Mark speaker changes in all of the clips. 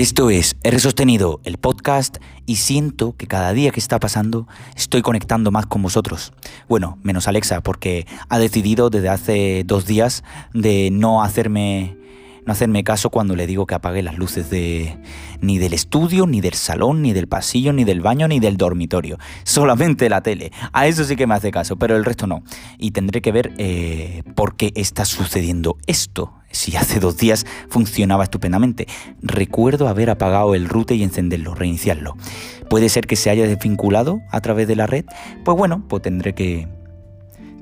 Speaker 1: Esto es R Sostenido, el podcast, y siento que cada día que está pasando estoy conectando más con vosotros. Bueno, menos Alexa, porque ha decidido desde hace dos días de no hacerme no hacerme caso cuando le digo que apague las luces de ni del estudio, ni del salón, ni del pasillo, ni del baño, ni del dormitorio. Solamente la tele. A eso sí que me hace caso, pero el resto no. Y tendré que ver eh, por qué está sucediendo esto. Si hace dos días funcionaba estupendamente. Recuerdo haber apagado el router y encenderlo, reiniciarlo. Puede ser que se haya desvinculado a través de la red. Pues bueno, pues tendré que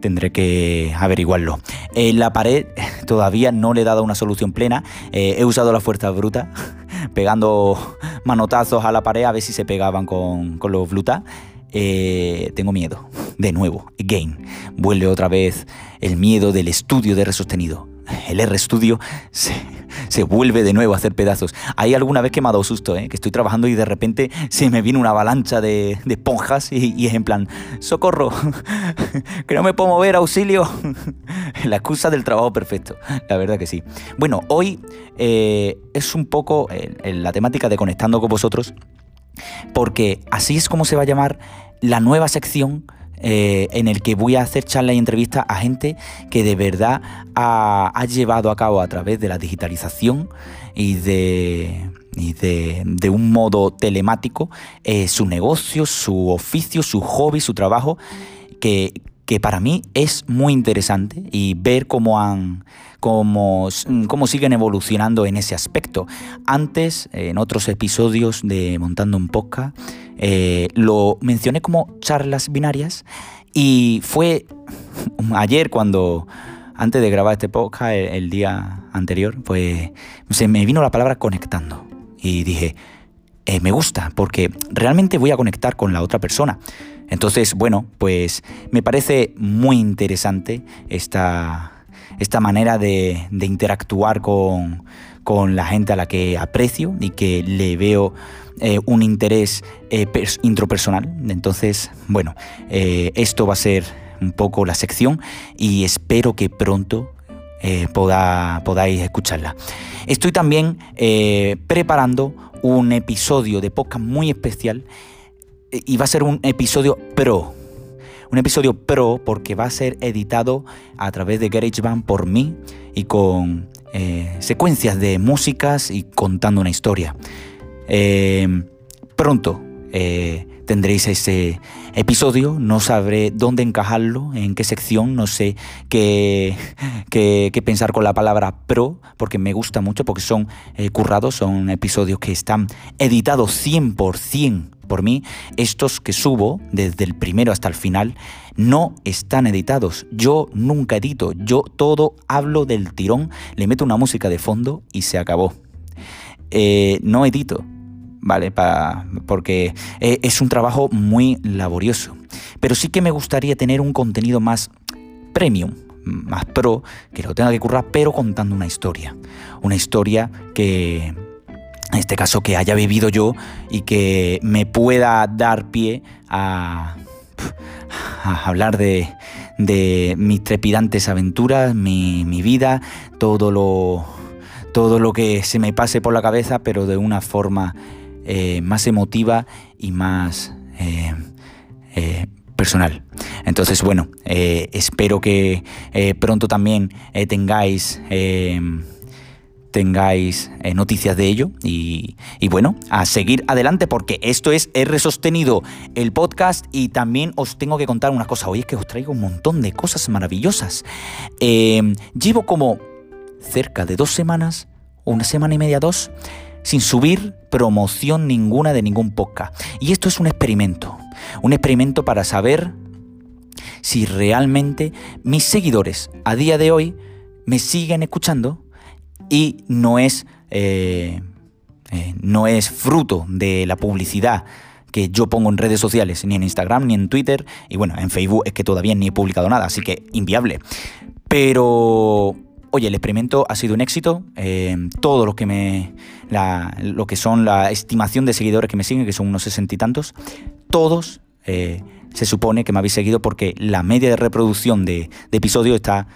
Speaker 1: tendré que averiguarlo. En la pared todavía no le he dado una solución plena. Eh, he usado la fuerza bruta, pegando manotazos a la pared a ver si se pegaban con, los Bluetooth. Eh, tengo miedo. De nuevo, again. Vuelve otra vez el miedo del estudio de resostenido. El R Studio se, se vuelve de nuevo a hacer pedazos. Hay alguna vez que me ha dado susto, ¿eh? que estoy trabajando y de repente se me viene una avalancha de, esponjas y, es en plan, socorro, que no me puedo mover, auxilio. La excusa del trabajo perfecto, la verdad que sí. Bueno, hoy eh, es un poco la temática de conectando con vosotros, porque así es como se va a llamar la nueva sección eh, en el que voy a hacer charlas y entrevistas a gente que de verdad ha, llevado a cabo a través de la digitalización y de, de, un modo telemático eh, su negocio, su oficio, su hobby, su trabajo, que, que para mí es muy interesante y ver cómo han cómo, cómo, siguen evolucionando en ese aspecto. Antes, en otros episodios de Montando un Podcast, eh, lo mencioné como charlas binarias y fue ayer cuando, antes de grabar este podcast, el, día anterior, pues se me vino la palabra conectando y dije, eh, me gusta porque realmente voy a conectar con la otra persona. Entonces, bueno, pues me parece muy interesante esta, esta manera de, interactuar con, la gente a la que aprecio y que le veo eh, un interés eh, intropersonal. Entonces, bueno, eh, esto va a ser un poco la sección y espero que pronto podáis escucharla. Estoy también preparando un episodio de podcast muy especial y va a ser un episodio pro. Un episodio pro porque va a ser editado a través de GarageBand por mí y con eh, secuencias de músicas y contando una historia. Eh, pronto eh, tendréis ese episodio, no sabré dónde encajarlo, en qué sección, no sé qué, qué, pensar con la palabra pro, porque me gusta mucho, porque son currados, son episodios que están editados 100% por mí, estos que subo desde el primero hasta el final no están editados. Yo nunca edito, yo todo hablo del tirón, le meto una música de fondo y se acabó. Eh, no edito, ¿vale? porque eh, es un trabajo muy laborioso. Pero sí que me gustaría tener un contenido más premium, más pro, que lo tenga que currar, pero contando una historia. Una historia que en este caso que haya vivido yo y que me pueda dar pie a, hablar de, mis trepidantes aventuras, mi, vida, todo lo, todo lo que se me pase por la cabeza, pero de una forma eh, más emotiva y más eh, eh, personal. Entonces, bueno, espero que pronto también tengáis tengáis eh, noticias de ello y, bueno, a seguir adelante porque esto es R Sostenido, el podcast y también os tengo que contar una cosa, hoy es que os traigo un montón de cosas maravillosas. Em, llevo como cerca de dos semanas, una semana y media, dos, sin subir promoción ninguna de ningún podcast. Y esto es un experimento, un experimento para saber si realmente mis seguidores a día de hoy me siguen escuchando y no es, eh, eh, no es fruto de la publicidad que yo pongo en redes sociales, ni en Instagram, ni en Twitter, y bueno, en Facebook es que todavía ni he publicado nada, así que inviable. Pero, oye, el experimento ha sido un éxito. Eh, todo lo que me. lo que son la estimación de seguidores que me siguen, que son unos sesenta y tantos, todos se supone que me habéis seguido porque la media de reproducción de, episodio está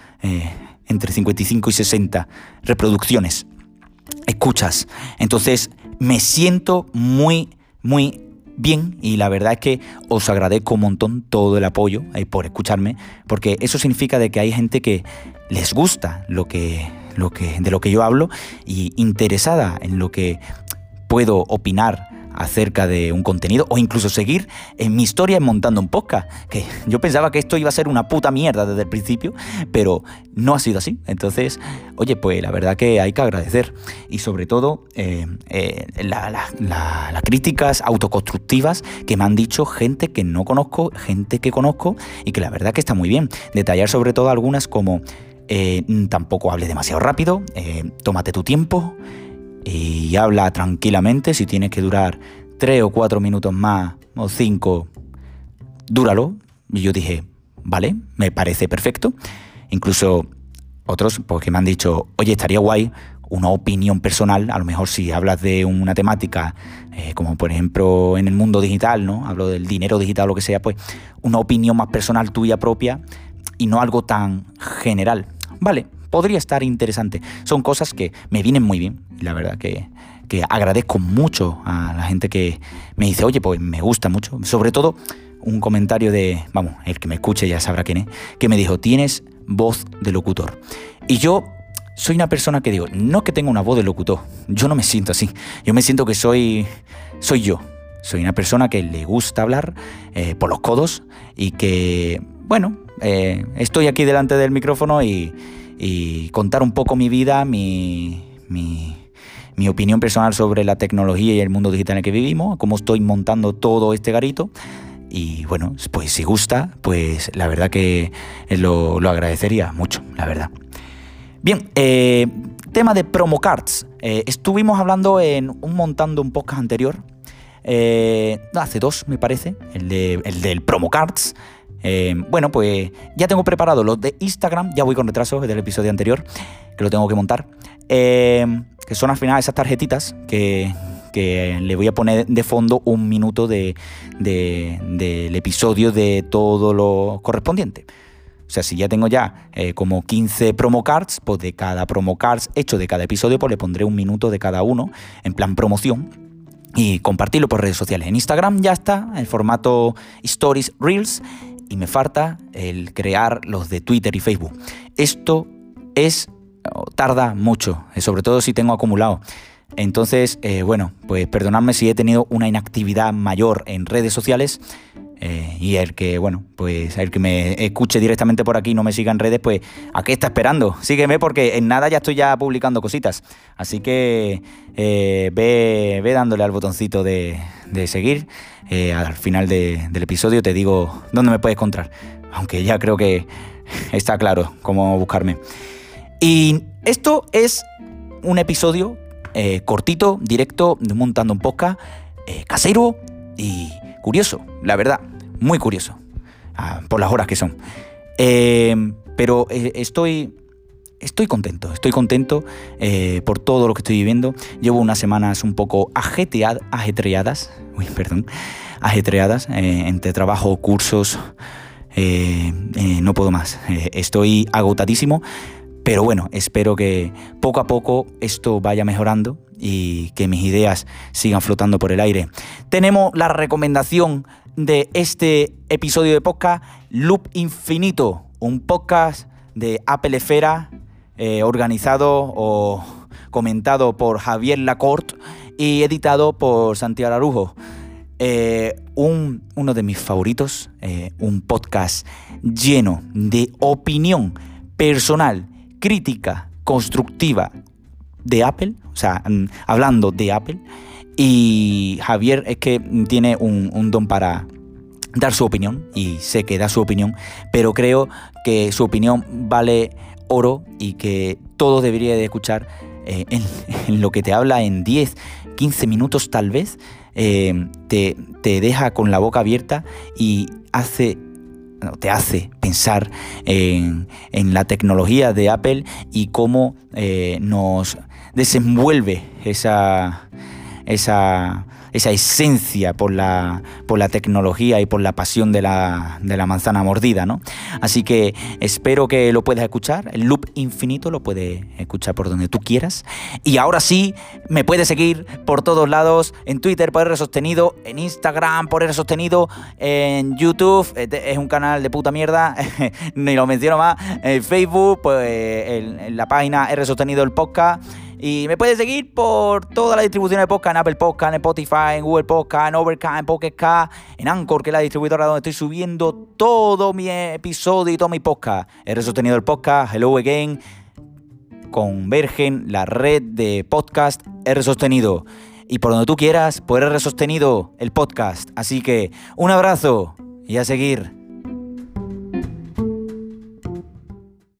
Speaker 1: entre 55 y 60 reproducciones, escuchas. Entonces, me siento muy, muy bien y la verdad es que os agradezco un montón todo el apoyo eh, por escucharme, porque eso significa de que hay gente que les gusta lo que, lo que, de lo que yo hablo y interesada en lo que puedo opinar acerca de un contenido o incluso seguir en mi historia montando un podcast. Que yo pensaba que esto iba a ser una puta mierda desde el principio, pero no ha sido así. Entonces, oye, pues la verdad que hay que agradecer. Y sobre todo, eh, eh, las críticas autoconstructivas que me han dicho gente que no conozco, gente que conozco y que la verdad que está muy bien. Detallar sobre todo algunas como eh, tampoco hables demasiado rápido, tómate tu tiempo y habla tranquilamente. Si tienes que durar tres o cuatro minutos más o cinco, dúralo. Y yo dije, vale, me parece perfecto. Incluso otros porque me han dicho, oye, estaría guay una opinión personal, a lo mejor si hablas de una temática, eh, como por ejemplo en el mundo digital, ¿no? Hablo del dinero digital o lo que sea, pues una opinión más personal tuya propia y no algo tan general. Vale, podría estar interesante. Son cosas que me vienen muy bien. La verdad que, agradezco mucho a la gente que me dice, oye, pues me gusta mucho. Sobre todo un comentario de, vamos, el que me escuche ya sabrá quién es, que me dijo, tienes voz de locutor. Y yo soy una persona que digo, no que tenga una voz de locutor, yo no me siento así. Yo me siento que soy, soy yo. Soy una persona que le gusta hablar eh, por los codos y que, bueno, eh, estoy aquí delante del micrófono y, y contar un poco mi vida, mi, mi, opinión personal sobre la tecnología y el mundo digital en el que vivimos, cómo estoy montando todo este garito. Y bueno, pues si gusta, pues la verdad que lo, agradecería mucho, la verdad. Bien, eh, tema de promo cards. Eh, estuvimos hablando en un montando un podcast anterior, eh, hace dos me parece, el, de, el del promo cards. Eh, bueno, pues ya tengo preparado los de Instagram, ya voy con retraso del episodio anterior, que lo tengo que montar. Eh, que son al final esas tarjetitas que, le voy a poner de fondo un minuto de, del episodio de todo lo correspondiente. O sea, si ya tengo ya eh, como 15 promo cards, pues de cada promo cards hecho de cada episodio, pues le pondré un minuto de cada uno en plan promoción y compartirlo por redes sociales. En Instagram ya está, en formato Stories Reels y me falta el crear los de Twitter y Facebook. Esto es tarda mucho, eh, sobre todo si tengo acumulado. Entonces, eh, bueno, pues perdonadme si he tenido una inactividad mayor en redes sociales, eh, y el que, bueno, pues el que me escuche directamente por aquí y no me siga en redes, pues ¿a qué está esperando? Sígueme porque en nada ya estoy ya publicando cositas. Así que eh, ve, ve, dándole al botoncito de, seguir. Eh, al final del episodio te digo dónde me puedes encontrar. Aunque ya creo que está claro cómo buscarme. Y esto es un episodio cortito, directo, montando un podcast, casero y curioso, la verdad muy curioso, ah, por las horas que son. Eh, pero eh, estoy, estoy contento, estoy contento eh, por todo lo que estoy viviendo. Llevo unas semanas un poco ajetreadas, uy, perdón, ajetreadas entre trabajo, cursos. no puedo más, estoy agotadísimo, pero bueno, espero que poco a poco esto vaya mejorando y que mis ideas sigan flotando por el aire. Tenemos la recomendación de este episodio de podcast, Loop Infinito, un podcast de Apple Esfera, eh, organizado o comentado por Javier Lacorte y editado por Santiago Arujo. Eh, un, uno de mis favoritos, eh, un podcast lleno de opinión personal, crítica, constructiva de Apple, o sea, mm, hablando de Apple y Javier es que tiene un, don para dar su opinión y sé que da su opinión, pero creo que su opinión vale oro y que todo debería de escuchar eh, en, lo que te habla en 10, 15 minutos tal vez, eh, te, deja con la boca abierta y hace te hace pensar en, la tecnología de Apple y cómo eh, nos desenvuelve esa, esa, esa esencia por la, por la tecnología y por la pasión de la, de la manzana mordida, ¿no? Así que espero que lo puedas escuchar. El loop infinito lo puedes escuchar por donde tú quieras. Y ahora sí, me puedes seguir por todos lados, en Twitter por R Sostenido, en Instagram por R Sostenido, en YouTube, este es un canal de puta mierda, ni lo menciono más, en Facebook, pues en la página R Sostenido el podcast. Y me puedes seguir por toda la distribución de podcast, en Apple Podcast, en Spotify, en Google Podcast, en Overcast, en Pocket en Anchor, que es la distribuidora donde estoy subiendo todo mi episodio y todo mi podcast. He sostenido el podcast, Hello Again, convergen la red de podcast R sostenido. Y por donde tú quieras, por R sostenido el podcast. Así que un abrazo y a seguir.